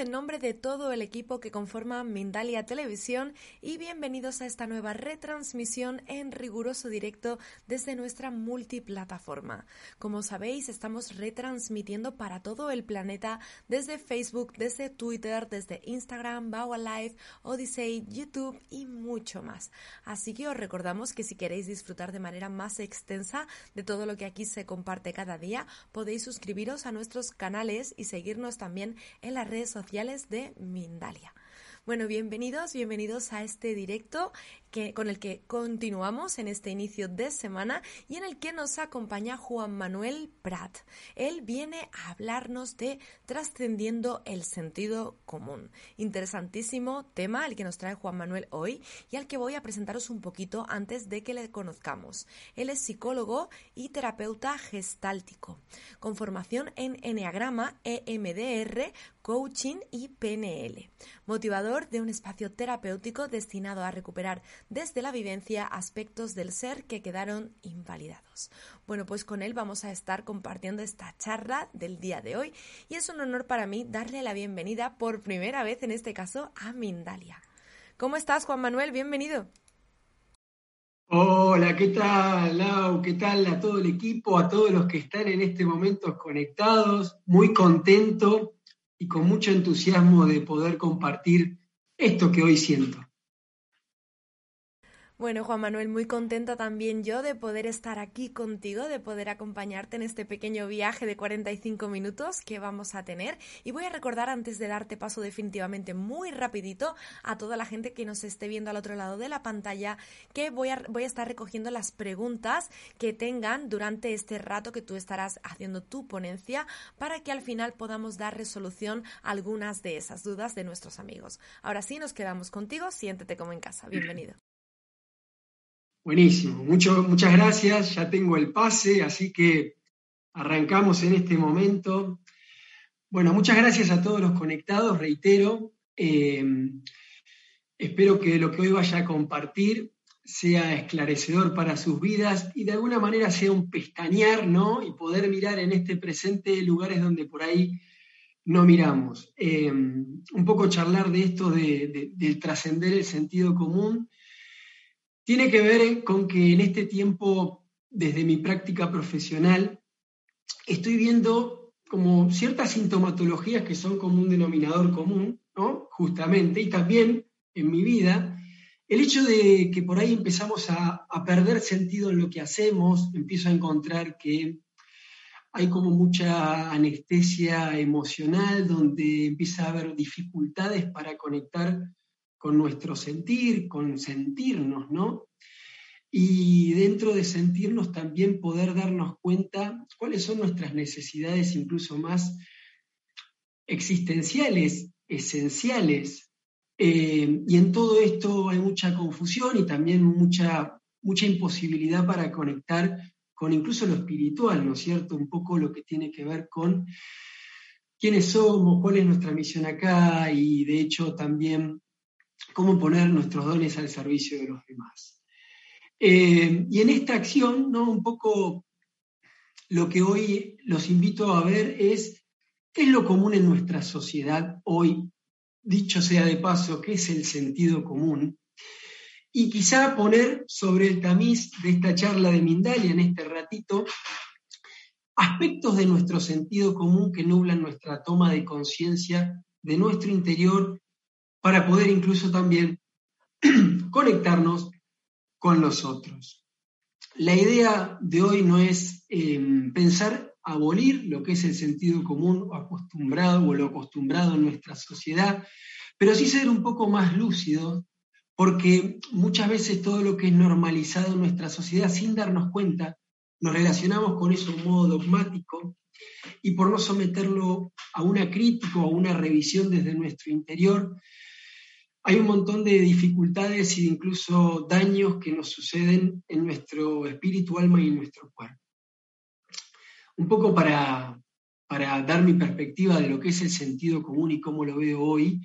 En nombre de todo el equipo que conforma Mindalia Televisión y bienvenidos a esta nueva retransmisión en riguroso directo desde nuestra multiplataforma. Como sabéis, estamos retransmitiendo para todo el planeta desde Facebook, desde Twitter, desde Instagram, Bawa Live, Odyssey, YouTube y mucho más. Así que os recordamos que si queréis disfrutar de manera más extensa de todo lo que aquí se comparte cada día, podéis suscribiros a nuestros canales y seguirnos también en la redes sociales de Mindalia. Bueno, bienvenidos, bienvenidos a este directo que, con el que continuamos en este inicio de semana y en el que nos acompaña Juan Manuel Prat. Él viene a hablarnos de trascendiendo el sentido común. Interesantísimo tema el que nos trae Juan Manuel hoy y al que voy a presentaros un poquito antes de que le conozcamos. Él es psicólogo y terapeuta gestáltico, con formación en Enneagrama, EMDR, coaching y PNL. Motivador de un espacio terapéutico destinado a recuperar desde la vivencia aspectos del ser que quedaron invalidados. Bueno, pues con él vamos a estar compartiendo esta charla del día de hoy y es un honor para mí darle la bienvenida por primera vez en este caso a Mindalia. ¿Cómo estás, Juan Manuel? Bienvenido. Hola, ¿qué tal, Lau? ¿Qué tal a todo el equipo, a todos los que están en este momento conectados? Muy contento y con mucho entusiasmo de poder compartir esto que hoy siento. Bueno, Juan Manuel, muy contenta también yo de poder estar aquí contigo, de poder acompañarte en este pequeño viaje de 45 minutos que vamos a tener. Y voy a recordar antes de darte paso definitivamente muy rapidito a toda la gente que nos esté viendo al otro lado de la pantalla que voy a, voy a estar recogiendo las preguntas que tengan durante este rato que tú estarás haciendo tu ponencia para que al final podamos dar resolución a algunas de esas dudas de nuestros amigos. Ahora sí, nos quedamos contigo. Siéntete como en casa. Bienvenido. Buenísimo, Mucho, muchas gracias. Ya tengo el pase, así que arrancamos en este momento. Bueno, muchas gracias a todos los conectados, reitero. Eh, espero que lo que hoy vaya a compartir sea esclarecedor para sus vidas y de alguna manera sea un pestañear, ¿no? Y poder mirar en este presente lugares donde por ahí no miramos. Eh, un poco charlar de esto de, del trascender el sentido común tiene que ver con que en este tiempo, desde mi práctica profesional, estoy viendo como ciertas sintomatologías que son como un denominador común, ¿no? Justamente, y también en mi vida, el hecho de que por ahí empezamos a, a perder sentido en lo que hacemos, empiezo a encontrar que hay como mucha anestesia emocional, donde empieza a haber dificultades para conectar con nuestro sentir, con sentirnos, ¿no? Y dentro de sentirnos también poder darnos cuenta cuáles son nuestras necesidades incluso más existenciales, esenciales. Eh, y en todo esto hay mucha confusión y también mucha, mucha imposibilidad para conectar con incluso lo espiritual, ¿no es cierto? Un poco lo que tiene que ver con quiénes somos, cuál es nuestra misión acá y de hecho también cómo poner nuestros dones al servicio de los demás. Eh, y en esta acción, ¿no? un poco lo que hoy los invito a ver es qué es lo común en nuestra sociedad hoy, dicho sea de paso, qué es el sentido común, y quizá poner sobre el tamiz de esta charla de Mindalia en este ratito aspectos de nuestro sentido común que nublan nuestra toma de conciencia de nuestro interior para poder incluso también conectarnos con los otros. La idea de hoy no es em, pensar abolir lo que es el sentido común o acostumbrado o lo acostumbrado en nuestra sociedad, pero sí ser un poco más lúcido, porque muchas veces todo lo que es normalizado en nuestra sociedad sin darnos cuenta, nos relacionamos con eso de un modo dogmático y por no someterlo a una crítica o a una revisión desde nuestro interior, hay un montón de dificultades e incluso daños que nos suceden en nuestro espíritu, alma y en nuestro cuerpo. Un poco para, para dar mi perspectiva de lo que es el sentido común y cómo lo veo hoy,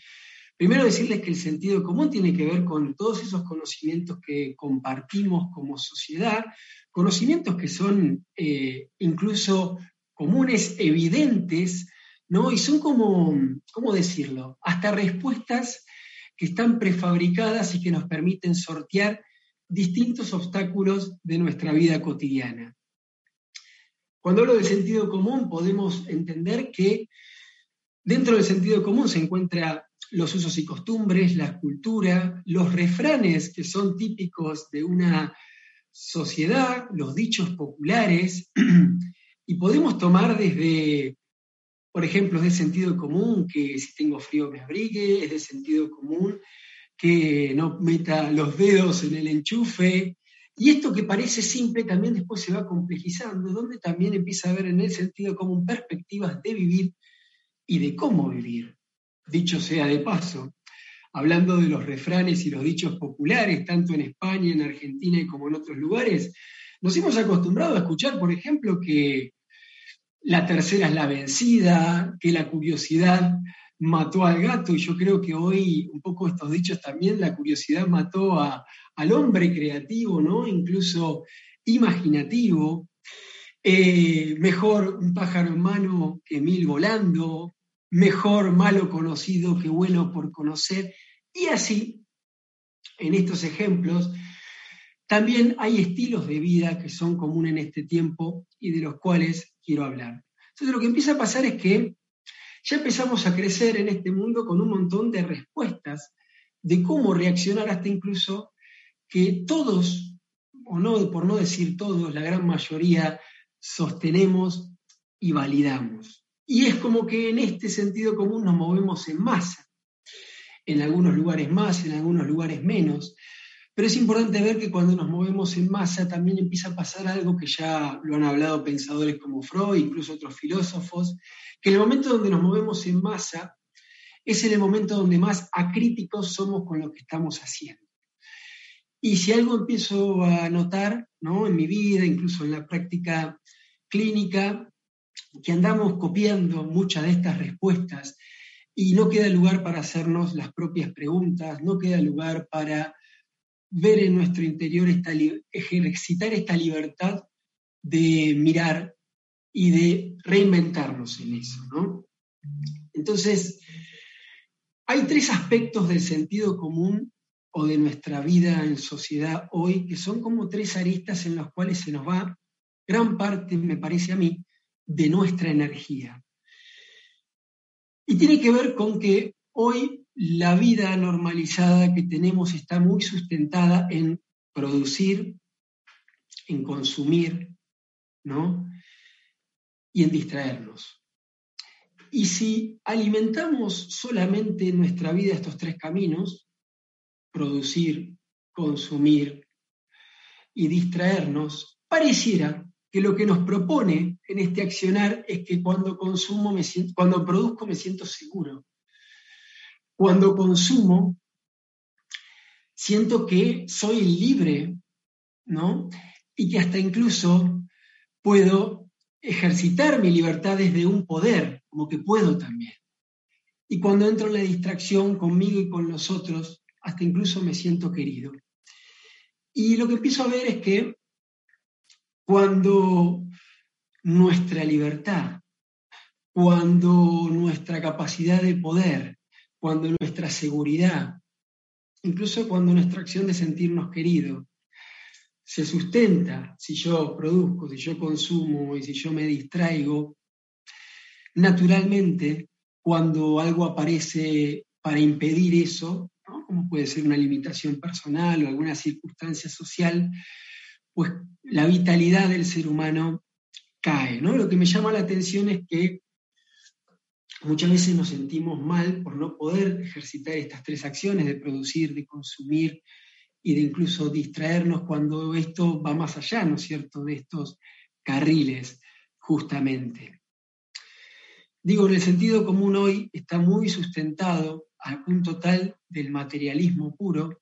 primero decirles que el sentido común tiene que ver con todos esos conocimientos que compartimos como sociedad, conocimientos que son eh, incluso comunes, evidentes, ¿no? Y son como, ¿cómo decirlo? Hasta respuestas que están prefabricadas y que nos permiten sortear distintos obstáculos de nuestra vida cotidiana. Cuando hablo del sentido común, podemos entender que dentro del sentido común se encuentran los usos y costumbres, la cultura, los refranes que son típicos de una sociedad, los dichos populares, y podemos tomar desde por ejemplo, es de sentido común que si tengo frío me abrigue, es de sentido común que no meta los dedos en el enchufe. Y esto que parece simple también después se va complejizando, donde también empieza a haber en el sentido común perspectivas de vivir y de cómo vivir. Dicho sea de paso, hablando de los refranes y los dichos populares, tanto en España, en Argentina como en otros lugares, nos hemos acostumbrado a escuchar, por ejemplo, que la tercera es la vencida, que la curiosidad mató al gato, y yo creo que hoy, un poco estos dichos también, la curiosidad mató al hombre creativo, ¿no? incluso imaginativo. Eh, mejor un pájaro en mano que mil volando, mejor malo conocido que bueno por conocer, y así, en estos ejemplos, también hay estilos de vida que son comunes en este tiempo y de los cuales quiero hablar. Entonces lo que empieza a pasar es que ya empezamos a crecer en este mundo con un montón de respuestas de cómo reaccionar hasta incluso que todos, o no, por no decir todos, la gran mayoría sostenemos y validamos. Y es como que en este sentido común nos movemos en masa, en algunos lugares más, en algunos lugares menos, pero es importante ver que cuando nos movemos en masa también empieza a pasar algo que ya lo han hablado pensadores como Freud, incluso otros filósofos, que el momento donde nos movemos en masa es el momento donde más acríticos somos con lo que estamos haciendo. Y si algo empiezo a notar ¿no? en mi vida, incluso en la práctica clínica, que andamos copiando muchas de estas respuestas y no queda lugar para hacernos las propias preguntas, no queda lugar para ver en nuestro interior, esta, ejercitar esta libertad de mirar y de reinventarnos en eso. ¿no? Entonces, hay tres aspectos del sentido común o de nuestra vida en sociedad hoy que son como tres aristas en las cuales se nos va gran parte, me parece a mí, de nuestra energía. Y tiene que ver con que hoy la vida normalizada que tenemos está muy sustentada en producir, en consumir, ¿no? Y en distraernos. Y si alimentamos solamente en nuestra vida estos tres caminos, producir, consumir y distraernos, pareciera que lo que nos propone en este accionar es que cuando consumo me cuando produzco me siento seguro, cuando consumo, siento que soy libre, ¿no? Y que hasta incluso puedo ejercitar mi libertad desde un poder, como que puedo también. Y cuando entro en la distracción conmigo y con los otros, hasta incluso me siento querido. Y lo que empiezo a ver es que cuando nuestra libertad, cuando nuestra capacidad de poder cuando nuestra seguridad, incluso cuando nuestra acción de sentirnos queridos, se sustenta si yo produzco, si yo consumo y si yo me distraigo, naturalmente, cuando algo aparece para impedir eso, como puede ser una limitación personal o alguna circunstancia social, pues la vitalidad del ser humano cae. Lo que me llama la atención es que muchas veces nos sentimos mal por no poder ejercitar estas tres acciones de producir, de consumir y de incluso distraernos cuando esto va más allá, ¿no es cierto?, de estos carriles, justamente. Digo, en el sentido común hoy está muy sustentado al punto tal del materialismo puro,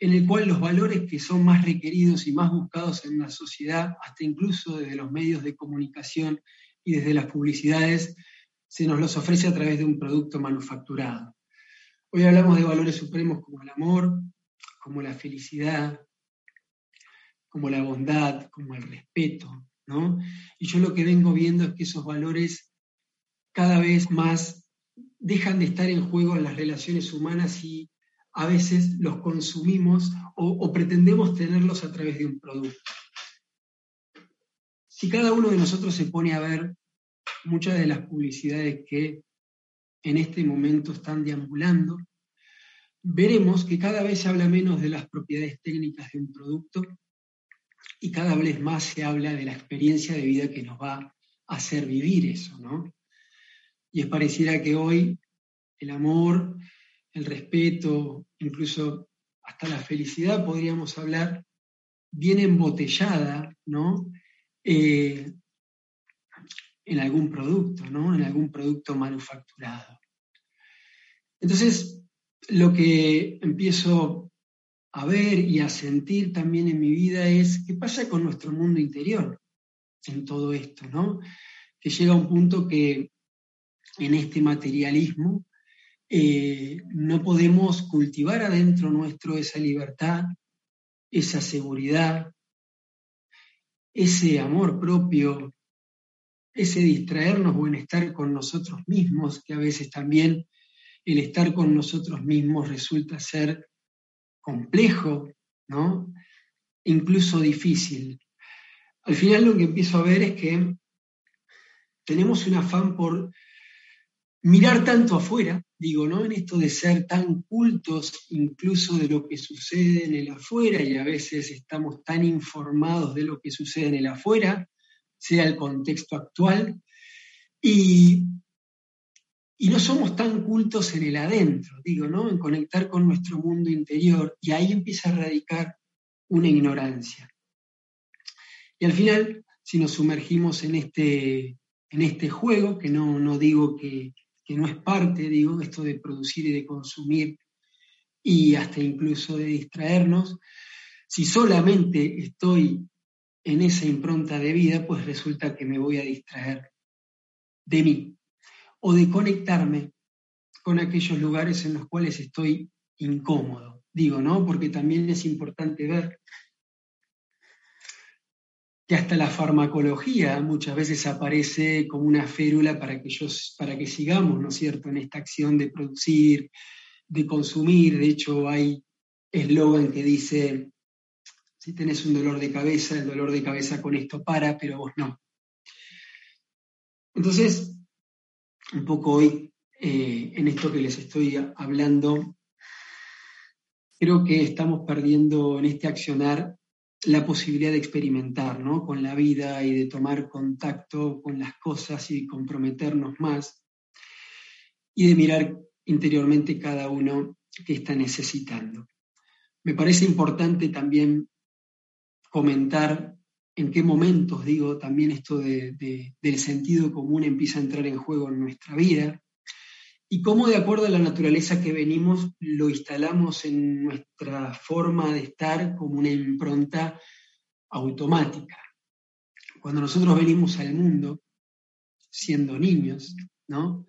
en el cual los valores que son más requeridos y más buscados en la sociedad, hasta incluso desde los medios de comunicación y desde las publicidades, se nos los ofrece a través de un producto manufacturado. Hoy hablamos de valores supremos como el amor, como la felicidad, como la bondad, como el respeto, ¿no? Y yo lo que vengo viendo es que esos valores cada vez más dejan de estar en juego en las relaciones humanas y a veces los consumimos o, pretendemos tenerlos a través de un producto. Si cada uno de nosotros se pone a ver muchas de las publicidades que en este momento están deambulando, veremos que cada vez se habla menos de las propiedades técnicas de un producto y cada vez más se habla de la experiencia de vida que nos va a hacer vivir eso, ¿no? Y es pareciera que hoy el amor, el respeto, incluso hasta la felicidad, podríamos hablar, viene embotellada, ¿no? Eh, en algún producto, ¿no? En algún producto manufacturado. Entonces, lo que empiezo a ver y a sentir también en mi vida es qué pasa con nuestro mundo interior en todo esto, ¿no? Que llega un punto que en este materialismo eh, no podemos cultivar adentro nuestro esa libertad, esa seguridad, ese amor propio, ese distraernos o en estar con nosotros mismos, que a veces también el estar con nosotros mismos resulta ser complejo, ¿no? Incluso difícil. Al final lo que empiezo a ver es que tenemos un afán por mirar tanto afuera, digo, ¿no? En esto de ser tan cultos incluso de lo que sucede en el afuera y a veces estamos tan informados de lo que sucede en el afuera, sea el contexto actual, y, y no somos tan cultos en el adentro, digo, ¿no? En conectar con nuestro mundo interior, y ahí empieza a radicar una ignorancia. Y al final, si nos sumergimos en este, en este juego, que no, no digo que, que no es parte, digo, esto de producir y de consumir y hasta incluso de distraernos, si solamente estoy en esa impronta de vida, pues resulta que me voy a distraer de mí o de conectarme con aquellos lugares en los cuales estoy incómodo. Digo, ¿no? Porque también es importante ver que hasta la farmacología muchas veces aparece como una férula para que, para que sigamos, ¿no es cierto?, en esta acción de producir, de consumir. De hecho, hay eslogan que dice, si tenés un dolor de cabeza, el dolor de cabeza con esto para, pero vos no. Entonces, un poco hoy, eh, en esto que les estoy hablando, creo que estamos perdiendo en este accionar la posibilidad de experimentar ¿no? con la vida y de tomar contacto con las cosas y comprometernos más y de mirar interiormente cada uno que está necesitando. Me parece importante también comentar en qué momentos, digo, también esto del sentido común empieza a entrar en juego en nuestra vida y cómo de acuerdo a la naturaleza que venimos lo instalamos en nuestra forma de estar como una impronta automática. Cuando nosotros venimos al mundo siendo niños, ¿no?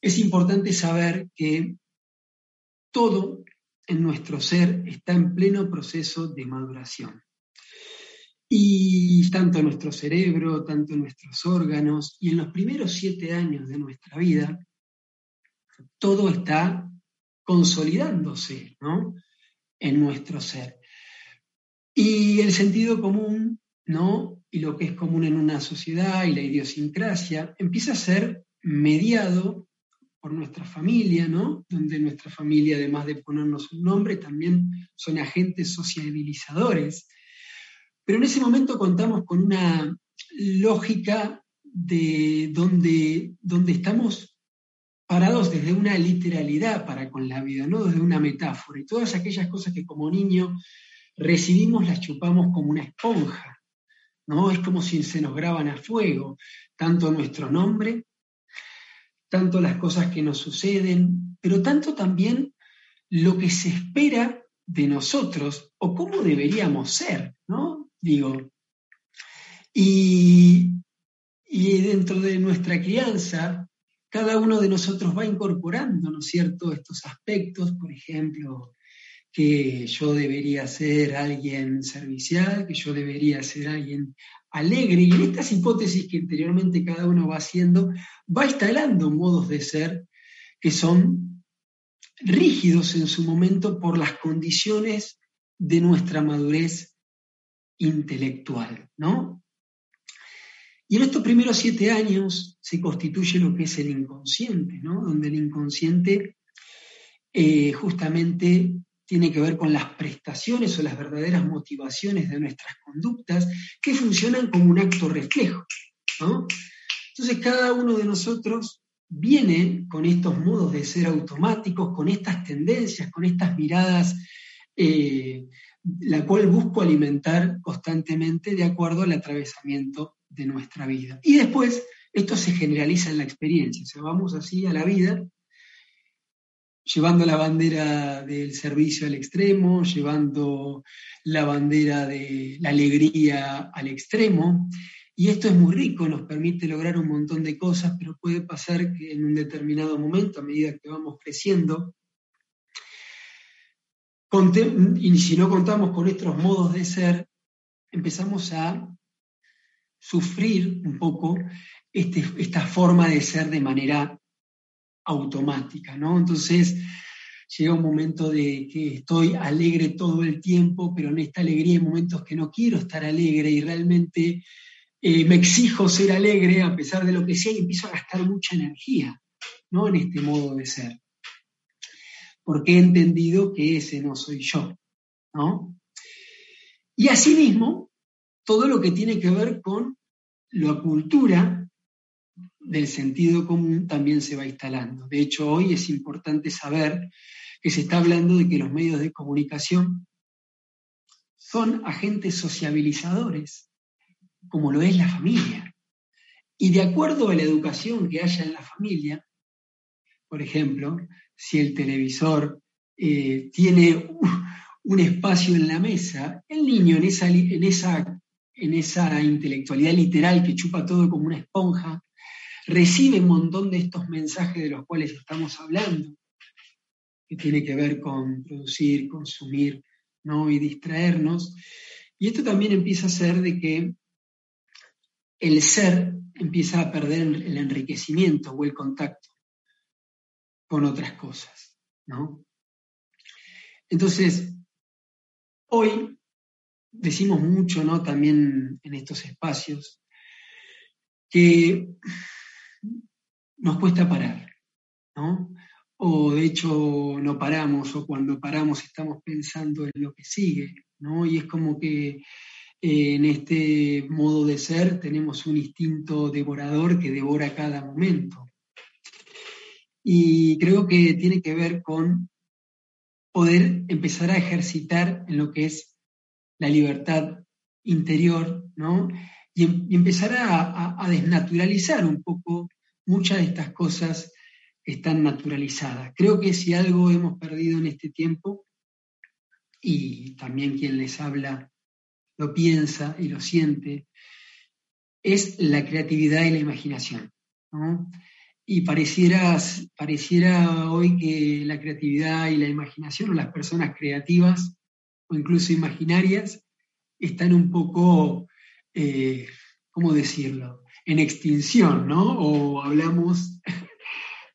Es importante saber que todo en nuestro ser está en pleno proceso de maduración. Y tanto nuestro cerebro, tanto nuestros órganos, y en los primeros siete años de nuestra vida, todo está consolidándose ¿no? en nuestro ser. Y el sentido común, ¿no? y lo que es común en una sociedad y la idiosincrasia, empieza a ser mediado por nuestra familia, ¿no? donde nuestra familia, además de ponernos un nombre, también son agentes sociabilizadores. Pero en ese momento contamos con una lógica de donde, donde estamos parados desde una literalidad para con la vida, no desde una metáfora. Y todas aquellas cosas que como niño recibimos las chupamos como una esponja, ¿no? Es como si se nos graban a fuego, tanto nuestro nombre, tanto las cosas que nos suceden, pero tanto también lo que se espera de nosotros o cómo deberíamos ser, ¿no? Digo, y, y dentro de nuestra crianza, cada uno de nosotros va incorporando, ¿no es cierto?, estos aspectos, por ejemplo, que yo debería ser alguien servicial, que yo debería ser alguien alegre, y en estas hipótesis que interiormente cada uno va haciendo, va instalando modos de ser que son rígidos en su momento por las condiciones de nuestra madurez intelectual, ¿no? Y en estos primeros siete años se constituye lo que es el inconsciente, ¿no? Donde el inconsciente eh, justamente tiene que ver con las prestaciones o las verdaderas motivaciones de nuestras conductas que funcionan como un acto reflejo. Entonces cada uno de nosotros viene con estos modos de ser automáticos, con estas tendencias, con estas miradas, eh, la cual busco alimentar constantemente de acuerdo al atravesamiento de nuestra vida. Y después esto se generaliza en la experiencia, o sea, vamos así a la vida llevando la bandera del servicio al extremo, llevando la bandera de la alegría al extremo. Y esto es muy rico, nos permite lograr un montón de cosas, pero puede pasar que en un determinado momento, a medida que vamos creciendo, y si no contamos con estos modos de ser, empezamos a sufrir un poco este, esta forma de ser de manera automática, ¿no? Entonces llega un momento de que estoy alegre todo el tiempo, pero en esta alegría hay momentos que no quiero estar alegre y realmente eh, me exijo ser alegre a pesar de lo que sea y empiezo a gastar mucha energía, ¿no? En este modo de ser. Porque he entendido que ese no soy yo, ¿no? Y asimismo, todo lo que tiene que ver con la cultura del sentido común también se va instalando. De hecho, hoy es importante saber que se está hablando de que los medios de comunicación son agentes sociabilizadores, como lo es la familia. Y de acuerdo a la educación que haya en la familia, por ejemplo, si el televisor eh, tiene un espacio en la mesa, el niño en esa, en, esa, en esa intelectualidad literal que chupa todo como una esponja, recibe un montón de estos mensajes de los cuales estamos hablando, que tiene que ver con producir, consumir ¿no? y distraernos. Y esto también empieza a ser de que el ser empieza a perder el enriquecimiento o el contacto con otras cosas. ¿no? Entonces, hoy decimos mucho ¿no? también en estos espacios que nos cuesta parar, ¿no? O de hecho no paramos, o cuando paramos estamos pensando en lo que sigue, ¿no? Y es como que eh, en este modo de ser tenemos un instinto devorador que devora cada momento. Y creo que tiene que ver con poder empezar a ejercitar en lo que es la libertad interior, ¿no? Y, em, empezar a desnaturalizar un poco muchas de estas cosas están naturalizadas. Creo que si algo hemos perdido en este tiempo, y también quien les habla lo piensa y lo siente, es la creatividad y la imaginación. Y pareciera, pareciera hoy que la creatividad y la imaginación, o las personas creativas o incluso imaginarias, están un poco, eh, ¿cómo decirlo? En extinción, ¿no? O hablamos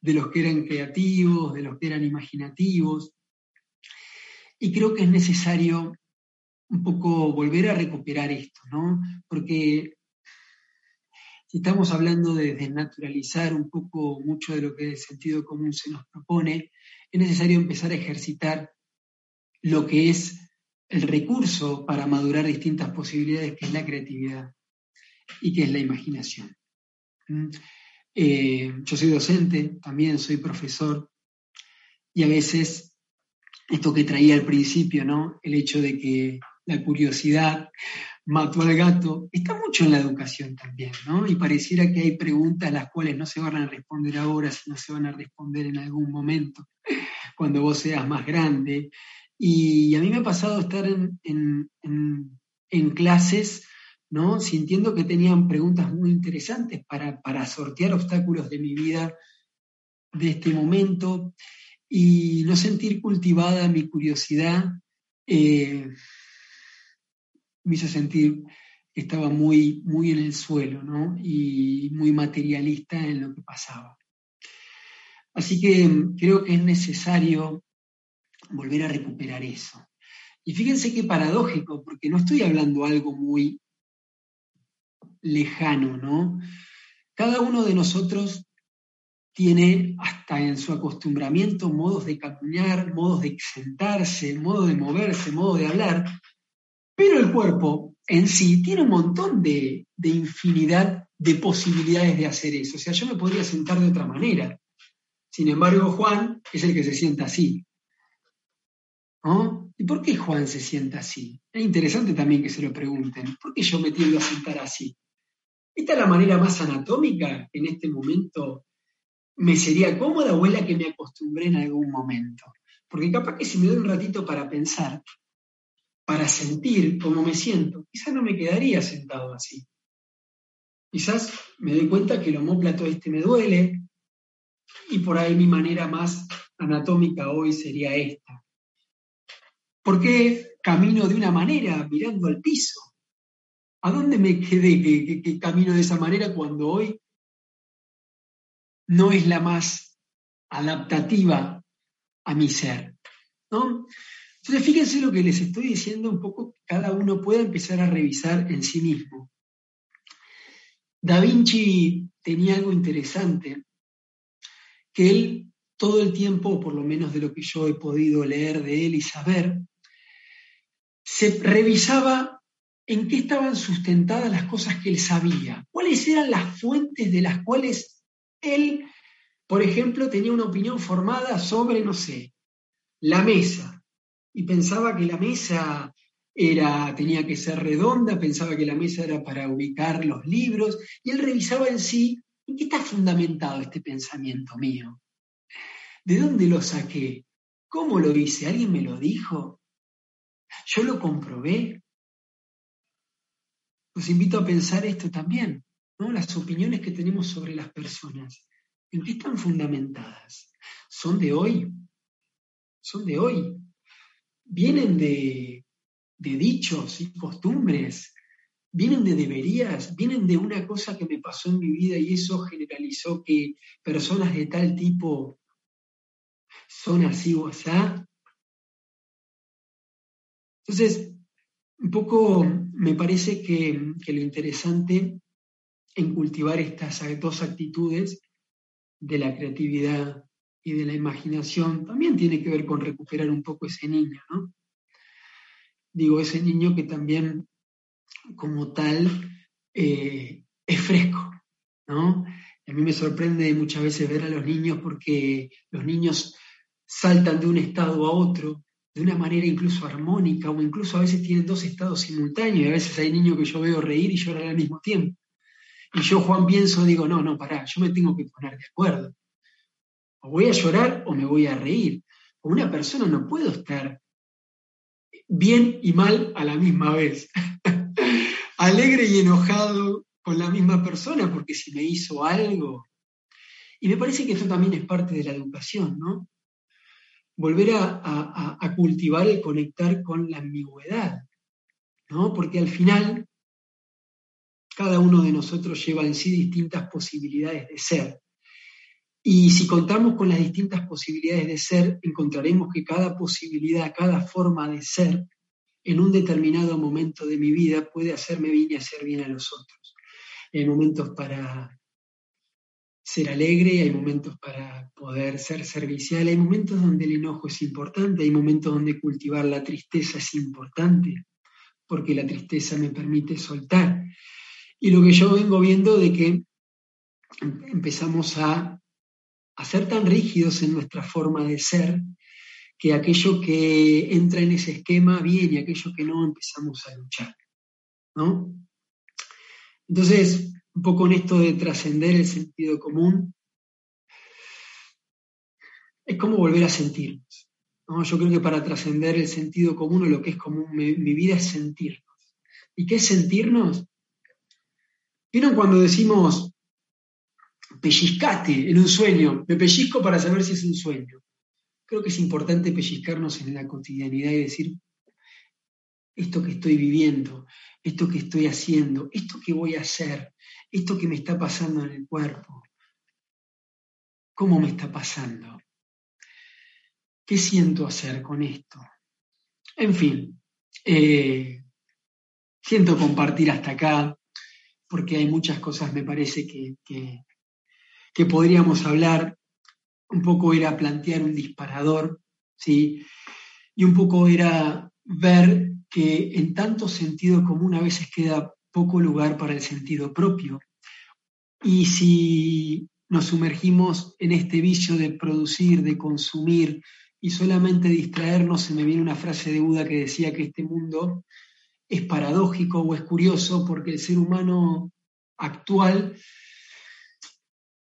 de los que eran creativos, de los que eran imaginativos. Y creo que es necesario un poco volver a recuperar esto, ¿no? Porque si estamos hablando de desnaturalizar un poco mucho de lo que el sentido común se nos propone, es necesario empezar a ejercitar lo que es el recurso para madurar distintas posibilidades, que es la creatividad. Y qué es la imaginación. ¿Mm? Eh, yo soy docente, también soy profesor, y a veces esto que traía al principio, ¿no? El hecho de que la curiosidad mató al gato, está mucho en la educación también, ¿no? Y pareciera que hay preguntas las cuales no se van a responder ahora, sino se van a responder en algún momento, cuando vos seas más grande. Y a mí me ha pasado estar en, en clases ¿no? sintiendo que tenían preguntas muy interesantes para, sortear obstáculos de mi vida de este momento y no sentir cultivada mi curiosidad eh, me hizo sentir que estaba muy, muy en el suelo y muy materialista en lo que pasaba. Así que creo que es necesario volver a recuperar eso. Y fíjense qué paradójico, porque no estoy hablando algo muy lejano, ¿no? Cada uno de nosotros tiene hasta en su acostumbramiento modos de caminar, modos de sentarse, modo de moverse, modo de hablar, pero el cuerpo en sí tiene un montón de, de infinidad de posibilidades de hacer eso. O sea, yo me podría sentar de otra manera. Sin embargo, Juan es el que se sienta así. ¿Y por qué Juan se sienta así? Es interesante también que se lo pregunten. ¿Por qué yo me tiendo a sentar así? ¿Esta es la manera más anatómica en este momento me sería cómoda o es la que me acostumbré en algún momento? Porque capaz que si me doy un ratito para pensar, para sentir cómo me siento, quizás no me quedaría sentado así. Quizás me doy cuenta que el homóplato este me duele y por ahí mi manera más anatómica hoy sería esta. ¿Por qué camino de una manera mirando al piso? ¿A dónde me quedé que, camino de esa manera cuando hoy no es la más adaptativa a mi ser? ¿no? Entonces, fíjense lo que les estoy diciendo un poco, cada uno pueda empezar a revisar en sí mismo. Da Vinci tenía algo interesante, que él todo el tiempo, por lo menos de lo que yo he podido leer de él y saber, se revisaba en qué estaban sustentadas las cosas que él sabía, cuáles eran las fuentes de las cuales él, por ejemplo, tenía una opinión formada sobre, no sé, la mesa, y pensaba que la mesa era, tenía que ser redonda, pensaba que la mesa era para ubicar los libros, y él revisaba en sí, ¿en qué está fundamentado este pensamiento mío? ¿De dónde lo saqué? ¿Cómo lo hice? ¿Alguien me lo dijo? ¿Yo lo comprobé? Los invito a pensar esto también, ¿no? Las opiniones que tenemos sobre las personas, ¿en qué están fundamentadas? ¿Son de hoy? ¿Son de hoy? ¿Vienen de, de dichos y costumbres? ¿Vienen de deberías? ¿Vienen de una cosa que me pasó en mi vida y eso generalizó que personas de tal tipo son así o así? Entonces, un poco me parece que, lo interesante en cultivar estas dos actitudes de la creatividad y de la imaginación también tiene que ver con recuperar un poco ese niño, ¿no? Digo, ese niño que también como tal eh, es fresco, ¿no? a mí me sorprende muchas veces ver a los niños porque los niños saltan de un estado a otro, de una manera incluso armónica o incluso a veces tienen dos estados simultáneos y a veces hay niños que yo veo reír y llorar al mismo tiempo. Y yo, Juan, pienso, digo, no, no, pará, yo me tengo que poner de acuerdo. O voy a llorar o me voy a reír. O una persona no puedo estar bien y mal a la misma vez. Alegre y enojado con la misma persona porque si me hizo algo. Y me parece que esto también es parte de la educación, ¿no? Volver a, cultivar el conectar con la ambigüedad, ¿no? Porque al final cada uno de nosotros lleva en sí distintas posibilidades de ser. Y si contamos con las distintas posibilidades de ser, encontraremos que cada posibilidad, cada forma de ser, en un determinado momento de mi vida puede hacerme bien y hacer bien a los otros. Hay momentos para ser alegre, hay momentos para poder ser servicial, hay momentos donde el enojo es importante, hay momentos donde cultivar la tristeza es importante, porque la tristeza me permite soltar. Y lo que yo vengo viendo de que empezamos a, ser tan rígidos en nuestra forma de ser que aquello que entra en ese esquema viene y aquello que no empezamos a luchar. ¿no? Entonces, un poco en esto de trascender el sentido común, es como volver a sentirnos. Yo creo que para trascender el sentido común o lo que es común, mi, mi, vida es sentirnos. ¿Y qué es sentirnos? ¿Vieron cuando decimos pellizcate en un sueño? Me pellizco para saber si es un sueño. Creo que es importante pellizcarnos en la cotidianidad y decir, esto que estoy viviendo, esto que estoy haciendo, esto que voy a hacer, esto que me está pasando en el cuerpo, ¿cómo me está pasando? ¿Qué siento hacer con esto? En fin, eh, siento compartir hasta acá, porque hay muchas cosas, me parece, que, que, podríamos hablar. Un poco era plantear un disparador, ¿sí? Y un poco era ver que en tanto sentido común a veces queda poco lugar para el sentido propio. Y si nos sumergimos en este vicio de producir, de consumir, y solamente distraernos, se me viene una frase de Buda que decía que este mundo es paradójico o es curioso porque el ser humano actual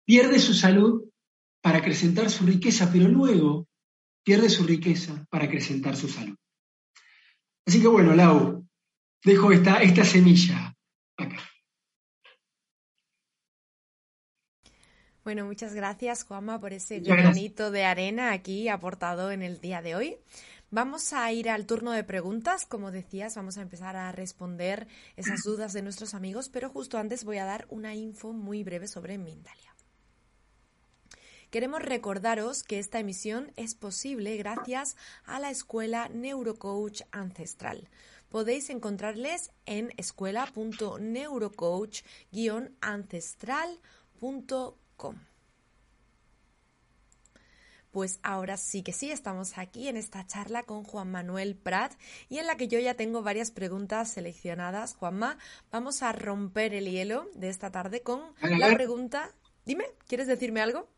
pierde su salud para acrecentar su riqueza, pero luego pierde su riqueza para acrecentar su salud. Así que bueno, Lau, dejo esta, esta semilla acá. Bueno, muchas gracias Juanma por ese granito de arena aquí aportado en el día de hoy. Vamos a ir al turno de preguntas. Como decías, vamos a empezar a responder esas dudas de nuestros amigos, pero justo antes voy a dar una info muy breve sobre Mindalia. Queremos recordaros que esta emisión es posible gracias a la escuela Neurocoach Ancestral. Podéis encontrarles en escuela.neurocoach-ancestral.com pues ahora sí que sí, estamos aquí en esta charla con Juan Manuel Prat y en la que yo ya tengo varias preguntas seleccionadas. Juanma, vamos a romper el hielo de esta tarde con la pregunta. Dime, ¿quieres decirme algo?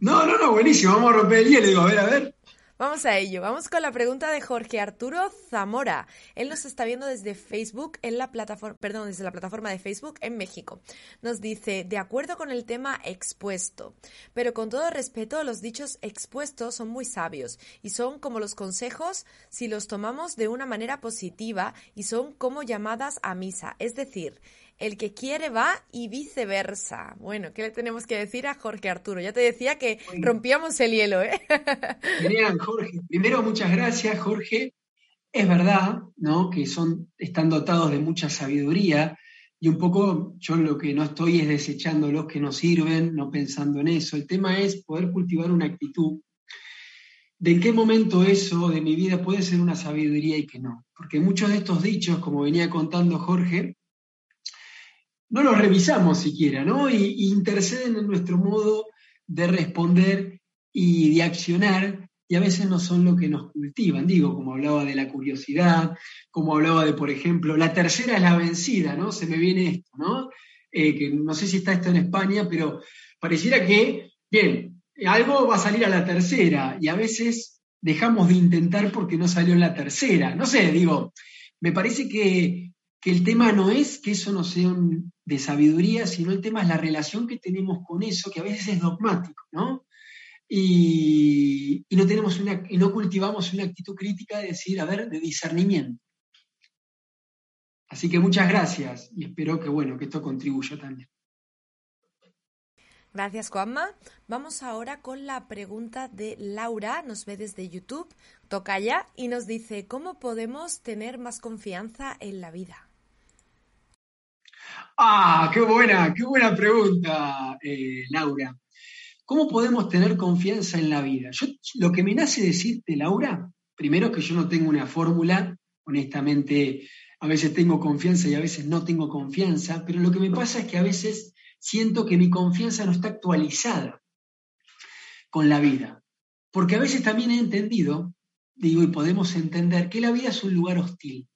No, no, no, buenísimo, vamos a romper el hielo. A ver, a ver. Vamos a ello. Vamos con la pregunta de Jorge Arturo Zamora. Él nos está viendo desde Facebook en la plataforma, perdón, desde la plataforma de Facebook en México. Nos dice, de acuerdo con el tema expuesto, pero con todo respeto, los dichos expuestos son muy sabios y son como los consejos si los tomamos de una manera positiva y son como llamadas a misa. Es decir, el que quiere va y viceversa. Bueno, ¿qué le tenemos que decir a Jorge Arturo? Ya te decía que rompíamos el hielo, ¿eh? Genial, Jorge. Primero, muchas gracias, Jorge. Es verdad, ¿no? Que son, están dotados de mucha sabiduría y un poco yo lo que no estoy es desechando los que no sirven, no pensando en eso. El tema es poder cultivar una actitud de en qué momento eso de mi vida puede ser una sabiduría y que no. Porque muchos de estos dichos, como venía contando Jorge, no los revisamos siquiera, ¿no? Y, interceden en nuestro modo de responder y de accionar, y a veces no son lo que nos cultivan. Digo, como hablaba de la curiosidad, como hablaba de, por ejemplo, la tercera es la vencida, ¿no? Se me viene esto, ¿no? Eh, que no sé si está esto en España, pero pareciera que, bien, algo va a salir a la tercera, y a veces dejamos de intentar porque no salió en la tercera. No sé, digo, me parece que que el tema no es que eso no sea de sabiduría, sino el tema es la relación que tenemos con eso, que a veces es dogmático, ¿no? Y, no, tenemos una, y no cultivamos una actitud crítica de decir, a ver, de discernimiento. Así que muchas gracias y espero que, bueno, que esto contribuya también. Gracias, Juanma. Vamos ahora con la pregunta de Laura, nos ve desde YouTube, toca ya y nos dice, ¿cómo podemos tener más confianza en la vida? Ah, qué buena, qué buena pregunta, eh, Laura. ¿Cómo podemos tener confianza en la vida? Yo, lo que me nace decirte, Laura, primero que yo no tengo una fórmula, honestamente, a veces tengo confianza y a veces no tengo confianza, pero lo que me pasa es que a veces siento que mi confianza no está actualizada con la vida. Porque a veces también he entendido, digo, y podemos entender que la vida es un lugar hostil,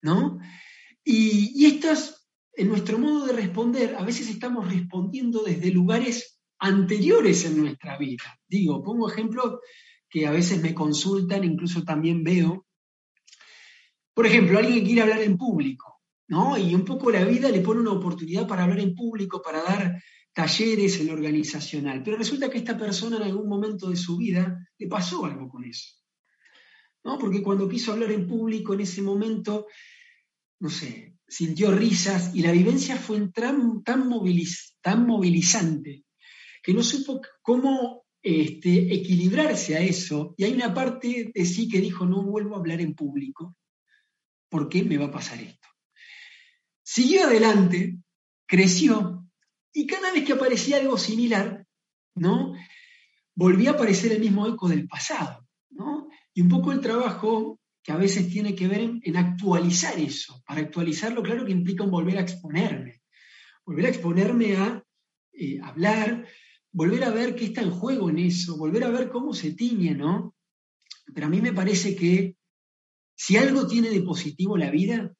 ¿no? Y, y esto es en nuestro modo de responder, a veces estamos respondiendo desde lugares anteriores en nuestra vida. Digo, pongo ejemplo que a veces me consultan, incluso también veo. Por ejemplo, alguien quiere hablar en público, ¿no? Y un poco la vida le pone una oportunidad para hablar en público, para dar talleres en organizacional. Pero resulta que esta persona en algún momento de su vida le pasó algo con eso. ¿no? Porque cuando quiso hablar en público en ese momento, no sé, sintió risas y la vivencia fue tan, tan, tan movilizante que no supo cómo este, equilibrarse a eso. Y hay una parte de sí que dijo, no vuelvo a hablar en público, ¿por qué me va a pasar esto? Siguió adelante, creció, y cada vez que aparecía algo similar, ¿no? Volvía a aparecer el mismo eco del pasado, ¿no? Y un poco el trabajo que a veces tiene que ver en, actualizar eso. Para actualizarlo, claro que implica un volver a exponerme. Volver a exponerme a eh, hablar, volver a ver qué está en juego en eso, volver a ver cómo se tiñe, ¿no? Pero a mí me parece que si algo tiene de positivo la vida,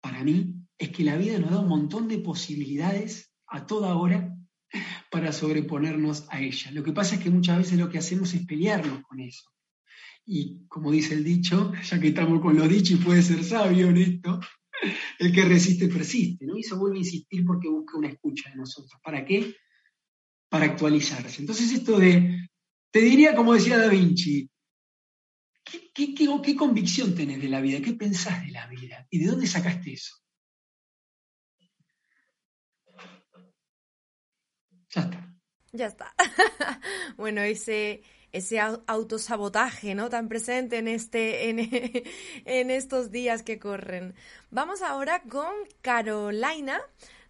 para mí, es que la vida nos da un montón de posibilidades a toda hora para sobreponernos a ella. Lo que pasa es que muchas veces lo que hacemos es pelearnos con eso. Y como dice el dicho, ya que estamos con lo dicho y puede ser sabio en esto, el que resiste persiste, ¿no? Y se vuelve a insistir porque busca una escucha de nosotros. ¿Para qué? Para actualizarse. Entonces esto de, te diría como decía Da Vinci, ¿qué, qué, qué convicción tenés de la vida? ¿Qué pensás de la vida? ¿Y de dónde sacaste eso? Ya está. Ya está. bueno, ese ese autosabotaje, ¿no? Tan presente en este, en, en estos días que corren. Vamos ahora con Carolina.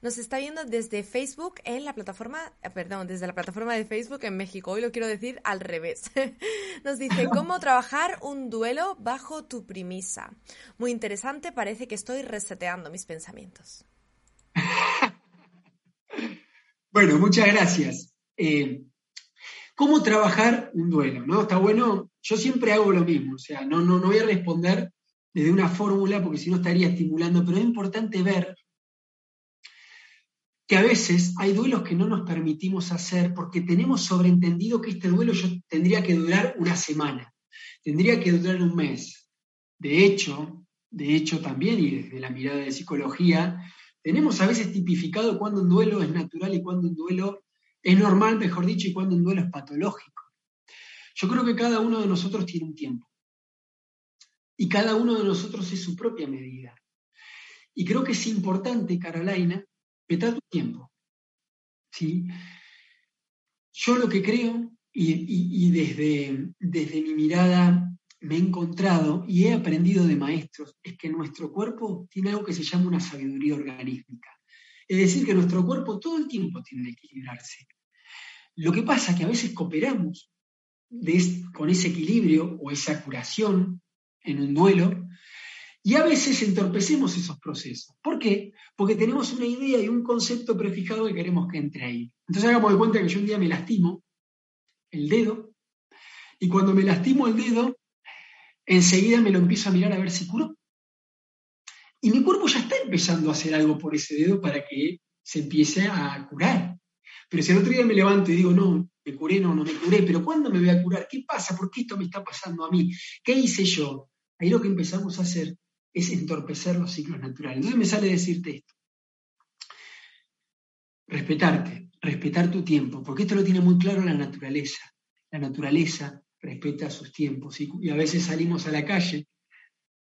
Nos está viendo desde Facebook en la plataforma, eh, perdón, desde la plataforma de Facebook en México. Hoy lo quiero decir al revés. Nos dice, ¿cómo trabajar un duelo bajo tu premisa? Muy interesante, parece que estoy reseteando mis pensamientos. bueno, muchas gracias. Eh, ¿Cómo trabajar un duelo? ¿no? Está bueno, yo siempre hago lo mismo, o sea, no, no, no voy a responder desde una fórmula porque si no estaría estimulando, pero es importante ver que a veces hay duelos que no nos permitimos hacer porque tenemos sobreentendido que este duelo yo tendría que durar una semana, tendría que durar un mes. De hecho, de hecho también, y desde la mirada de psicología, tenemos a veces tipificado cuándo un duelo es natural y cuándo un duelo es normal, mejor dicho, y cuando un duelo es patológico. Yo creo que cada uno de nosotros tiene un tiempo. Y cada uno de nosotros es su propia medida. Y creo que es importante, Carolina, petar tu tiempo. ¿Sí? Yo lo que creo, y, desde, desde mi mirada me he encontrado y he aprendido de maestros, es que nuestro cuerpo tiene algo que se llama una sabiduría organísmica. Es decir, que nuestro cuerpo todo el tiempo tiene que equilibrarse. Lo que pasa es que a veces cooperamos con ese equilibrio o esa curación en un duelo y a veces entorpecemos esos procesos. ¿Por qué? Porque tenemos una idea y un concepto prefijado que queremos que entre ahí. Entonces hagamos de cuenta que yo un día me lastimo el dedo y cuando me lastimo el dedo, enseguida me lo empiezo a mirar a ver si curó. Y mi cuerpo ya está empezando a hacer algo por ese dedo para que se empiece a curar. Pero si el otro día me levanto y digo, no, me curé, no, no me curé, pero ¿cuándo me voy a curar? ¿Qué pasa? ¿Por qué esto me está pasando a mí? ¿Qué hice yo? Ahí lo que empezamos a hacer es entorpecer los ciclos naturales. Entonces me sale decirte esto. Respetarte, respetar tu tiempo, porque esto lo tiene muy claro la naturaleza. La naturaleza respeta sus tiempos. Y a veces salimos a la calle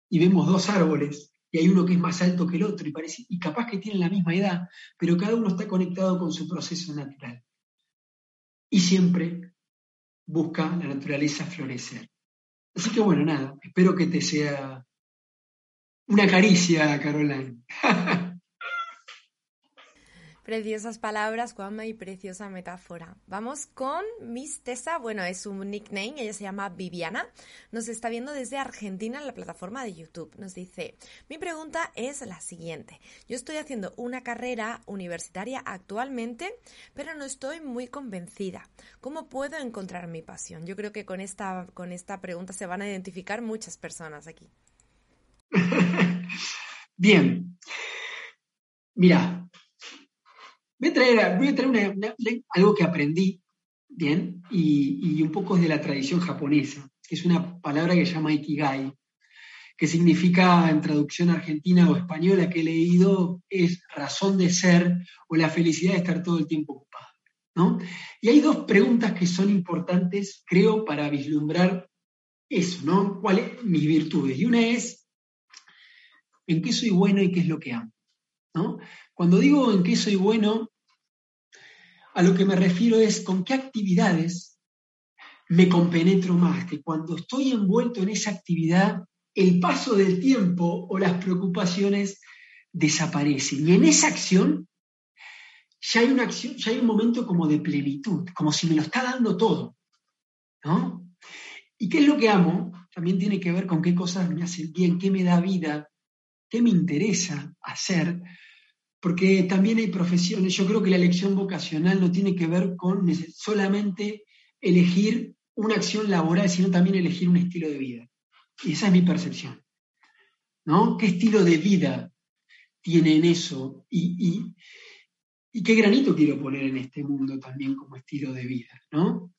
y vemos dos árboles y hay uno que es más alto que el otro y, parece, y capaz que tienen la misma edad, pero cada uno está conectado con su proceso natural. Y siempre busca la naturaleza florecer. Así que bueno, nada, espero que te sea una caricia, Caroline. Preciosas palabras, Juanma, y preciosa metáfora. Vamos con Miss Tessa. Bueno, es un nickname, ella se llama Viviana. Nos está viendo desde Argentina en la plataforma de YouTube. Nos dice, mi pregunta es la siguiente. Yo estoy haciendo una carrera universitaria actualmente, pero no estoy muy convencida. ¿Cómo puedo encontrar mi pasión? Yo creo que con esta, con esta pregunta se van a identificar muchas personas aquí. Bien. Mira, voy a traer, algo que aprendí, ¿bien? Y, un poco de la tradición japonesa, que es una palabra que se llama ikigai, que significa en traducción argentina o española que he leído, es razón de ser o la felicidad de estar todo el tiempo ocupado. ¿no? Y hay dos preguntas que son importantes, creo, para vislumbrar eso, ¿no? ¿Cuáles mis virtudes? Y una es, ¿en qué soy bueno y qué es lo que amo? ¿no? Cuando digo en qué soy bueno, a lo que me refiero es con qué actividades me compenetro más, que cuando estoy envuelto en esa actividad, el paso del tiempo o las preocupaciones desaparecen. Y en esa acción ya hay, un momento como de plenitud, como si me lo está dando todo. ¿no? ¿Y qué es lo que amo? También tiene que ver con qué cosas me hacen bien, qué me da vida, qué me interesa hacer, porque también hay profesiones, yo creo que la elección vocacional no tiene que ver con solamente elegir una acción laboral, sino también elegir un estilo de vida. Y esa es mi percepción. ¿no? ¿Qué estilo de vida tiene en eso? Y, y, qué granito quiero poner en este mundo también como estilo de vida. ¿no?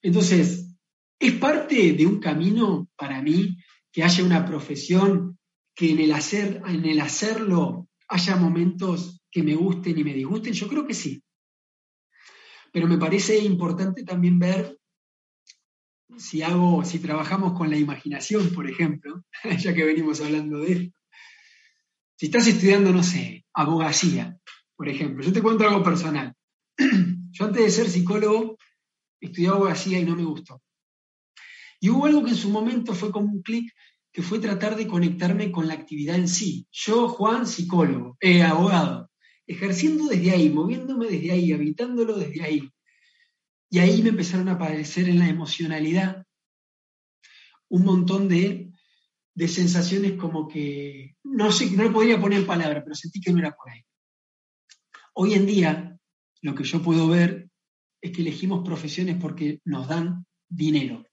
Entonces, es parte de un camino para mí que haya una profesión que en el, hacer, en el hacerlo haya momentos que me gusten y me disgusten. Yo creo que sí. Pero me parece importante también ver si hago, si trabajamos con la imaginación, por ejemplo, ya que venimos hablando de esto, si estás estudiando, no sé, abogacía, por ejemplo, yo te cuento algo personal. Yo antes de ser psicólogo estudié abogacía y no me gustó. Y hubo algo que en su momento fue como un clic, que fue tratar de conectarme con la actividad en sí. Yo, Juan, psicólogo, eh, abogado, ejerciendo desde ahí, moviéndome desde ahí, habitándolo desde ahí, y ahí me empezaron a aparecer en la emocionalidad un montón de, sensaciones como que, no sé, no lo podría poner en palabras, pero sentí que no era por ahí. Hoy en día, lo que yo puedo ver es que elegimos profesiones porque nos dan dinero.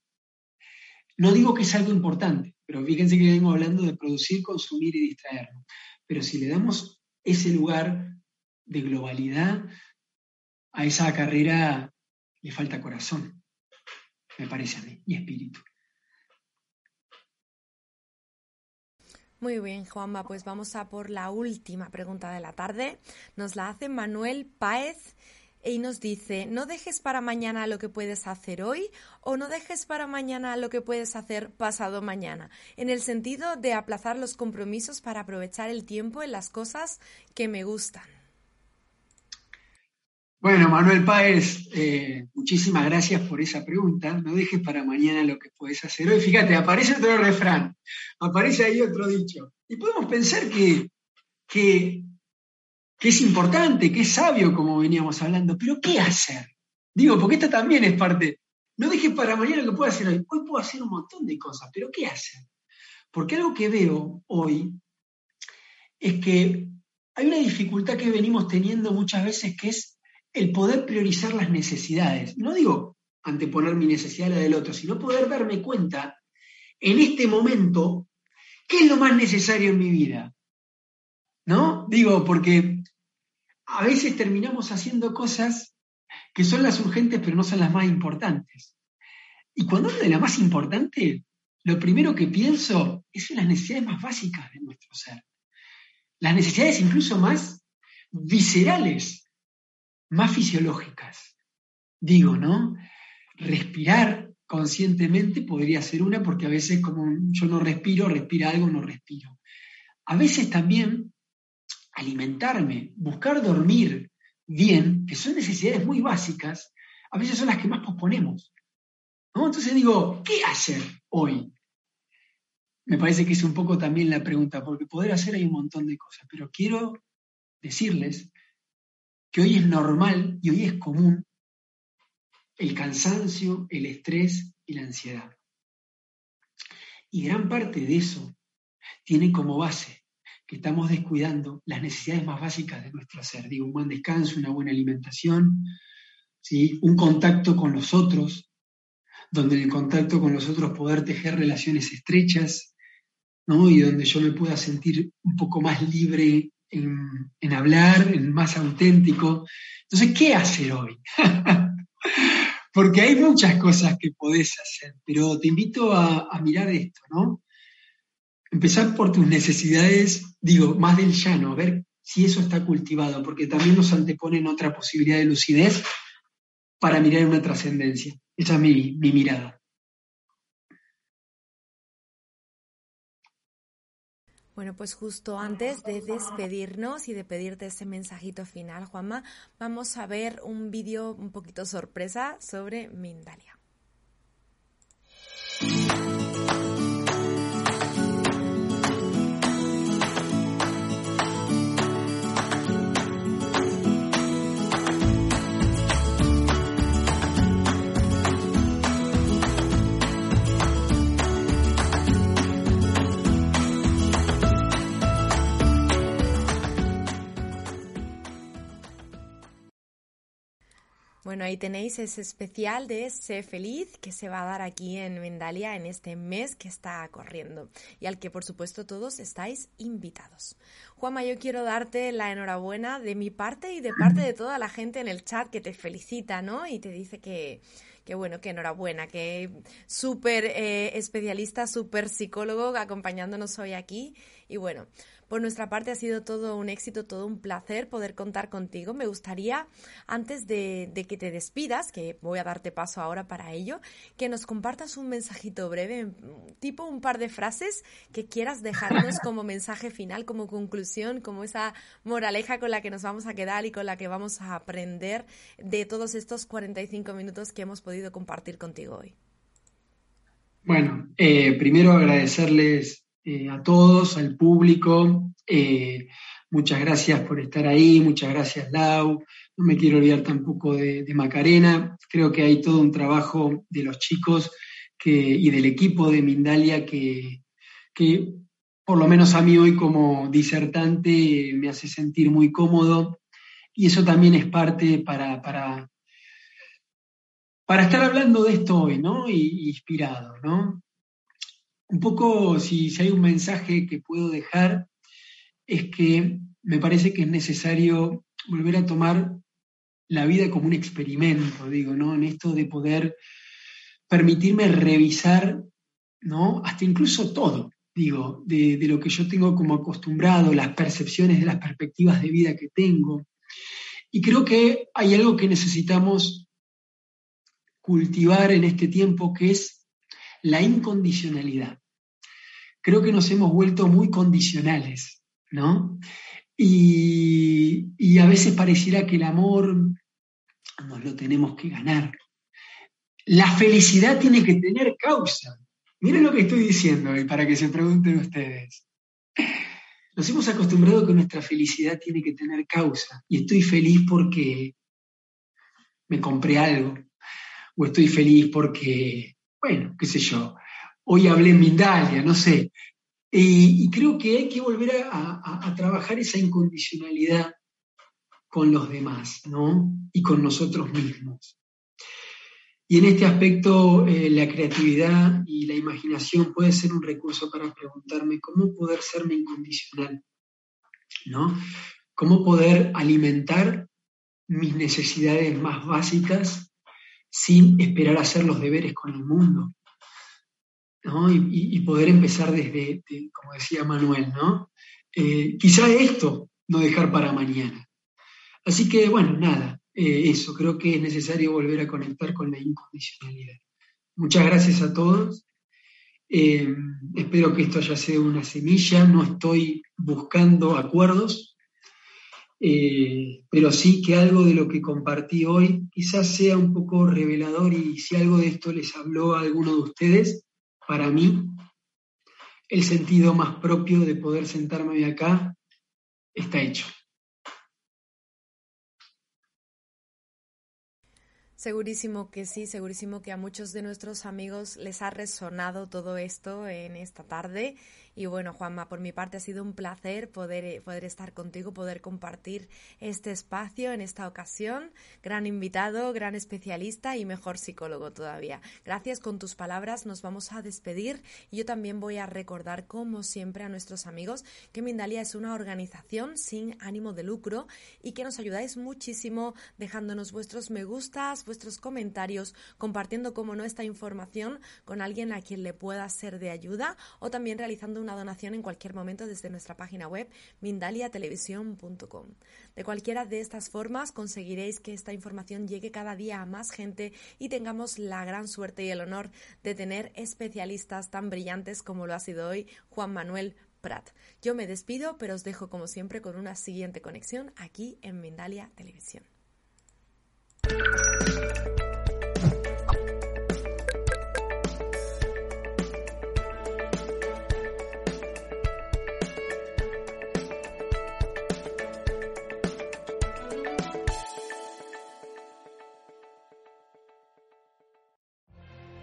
No digo que es algo importante, pero fíjense que vengo hablando de producir, consumir y distraernos. Pero si le damos ese lugar de globalidad a esa carrera le falta corazón, me parece a mí, y espíritu. Muy bien, Juanma, pues vamos a por la última pregunta de la tarde. Nos la hace Manuel Páez y nos dice, no dejes para mañana lo que puedes hacer hoy o no dejes para mañana lo que puedes hacer pasado mañana, en el sentido de aplazar los compromisos para aprovechar el tiempo en las cosas que me gustan. Bueno, Manuel Páez, eh, muchísimas gracias por esa pregunta. No dejes para mañana lo que puedes hacer hoy. Fíjate, aparece otro refrán, aparece ahí otro dicho. Y podemos pensar que, que, es importante, que es sabio, como veníamos hablando, pero ¿qué hacer? Digo, porque esta también es parte. No dejes para mañana lo que puedo hacer hoy. Hoy puedo hacer un montón de cosas, pero ¿qué hacer? Porque algo que veo hoy es que hay una dificultad que venimos teniendo muchas veces que es el poder priorizar las necesidades. No digo anteponer mi necesidad a la del otro, sino poder darme cuenta en este momento qué es lo más necesario en mi vida. ¿No? Digo, porque a veces terminamos haciendo cosas que son las urgentes, pero no son las más importantes. Y cuando hablo de la más importante, lo primero que pienso es en las necesidades más básicas de nuestro ser. Las necesidades incluso más viscerales más fisiológicas. Digo, ¿no? Respirar conscientemente podría ser una, porque a veces como yo no respiro, respira algo, no respiro. A veces también alimentarme, buscar dormir bien, que son necesidades muy básicas, a veces son las que más posponemos. Entonces digo, ¿qué hacer hoy? Me parece que es un poco también la pregunta, porque poder hacer hay un montón de cosas, pero quiero decirles que hoy es normal y hoy es común el cansancio, el estrés y la ansiedad. Y gran parte de eso tiene como base que estamos descuidando las necesidades más básicas de nuestro ser. Digo, un buen descanso, una buena alimentación, ¿sí? un contacto con los otros, donde en el contacto con los otros poder tejer relaciones estrechas, ¿no? y donde yo me pueda sentir un poco más libre en, hablar, en más auténtico. Entonces, ¿qué hacer hoy? Porque hay muchas cosas que podés hacer, pero te invito a, a mirar esto, ¿no? Empezar por tus necesidades, digo, más del llano, a ver si eso está cultivado, porque también nos anteponen otra posibilidad de lucidez para mirar una trascendencia. Esa es mi, mi mirada. Bueno, pues justo antes de despedirnos y de pedirte ese mensajito final, Juanma, vamos a ver un vídeo un poquito sorpresa sobre Mindalia. Bueno, ahí tenéis ese especial de Sé Feliz que se va a dar aquí en Mendalia en este mes que está corriendo y al que por supuesto todos estáis invitados. Juanma, yo quiero darte la enhorabuena de mi parte y de parte de toda la gente en el chat que te felicita, ¿no? Y te dice que, bueno, que enhorabuena, que súper eh, especialista, súper psicólogo acompañándonos hoy aquí. Y bueno, por nuestra parte ha sido todo un éxito, todo un placer poder contar contigo. Me gustaría, antes de, que te despidas, que voy a darte paso ahora para ello, que nos compartas un mensajito breve, tipo un par de frases que quieras dejarnos como mensaje final, como conclusión, como esa moraleja con la que nos vamos a quedar y con la que vamos a aprender de todos estos 45 minutos que hemos podido compartir contigo hoy. Bueno, eh, primero agradecerles eh, a todos, al público. Eh, muchas gracias por estar ahí, muchas gracias Lau. No me quiero olvidar tampoco de, Macarena. Creo que hay todo un trabajo de los chicos y del equipo de Mindalia que, por lo menos a mí hoy como disertante me hace sentir muy cómodo y eso también es parte para, para, para estar hablando de esto hoy, ¿no? Y, inspirado, ¿no? Un poco, si, hay un mensaje que puedo dejar, es que me parece que es necesario volver a tomar la vida como un experimento, digo, ¿no? En esto de poder permitirme revisar, ¿no? Hasta incluso todo, digo, de, de, lo que yo tengo como acostumbrado, las percepciones de las perspectivas de vida que tengo. Y creo que hay algo que necesitamos cultivar en este tiempo que es la incondicionalidad. Creo que nos hemos vuelto muy condicionales, ¿no? Y, a veces pareciera que el amor nos lo tenemos que ganar. La felicidad tiene que tener causa. Miren lo que estoy diciendo y para que se pregunten ustedes. Nos hemos acostumbrado que nuestra felicidad tiene que tener causa. Y estoy feliz porque me compré algo. O estoy feliz porque bueno, qué sé yo, hoy hablé en Mindalia, no sé. Y, creo que hay que volver a, trabajar esa incondicionalidad con los demás, ¿no? Y con nosotros mismos. Y en este aspecto, eh, la creatividad y la imaginación puede ser un recurso para preguntarme cómo poder serme incondicional, ¿no? Cómo poder alimentar mis necesidades más básicas sin esperar a hacer los deberes con el mundo. Y, poder empezar desde, como decía Manuel, ¿no? Eh, quizá esto no dejar para mañana. Así que, bueno, nada, eh, eso, creo que es necesario volver a conectar con la incondicionalidad. Muchas gracias a todos. Eh, espero que esto haya sido una semilla, no estoy buscando acuerdos, pero sí que algo de lo que compartí hoy quizás sea un poco revelador y si algo de esto les habló a alguno de ustedes, para mí el sentido más propio de poder sentarme acá está hecho. Segurísimo que sí, segurísimo que a muchos de nuestros amigos les ha resonado todo esto en esta tarde Y bueno, Juanma, por mi parte ha sido un placer poder, eh, poder estar contigo, poder compartir este espacio en esta ocasión. Gran invitado, gran especialista y mejor psicólogo todavía. Gracias con tus palabras, nos vamos a despedir yo también voy a recordar, como siempre, a nuestros amigos que Mindalia es una organización sin ánimo de lucro y que nos ayudáis muchísimo dejándonos vuestros me gustas, vuestros comentarios, compartiendo como no esta información con alguien a quien le pueda ser de ayuda o también realizando una donación en cualquier momento desde nuestra página web mindaliatelevisión.com. De cualquiera de estas formas conseguiréis que esta información llegue cada día a más gente y tengamos la gran suerte y el honor de tener especialistas tan brillantes como lo ha sido hoy Juan Manuel Prat. Yo me despido, pero os dejo como siempre con una siguiente conexión aquí en Mindalia Televisión.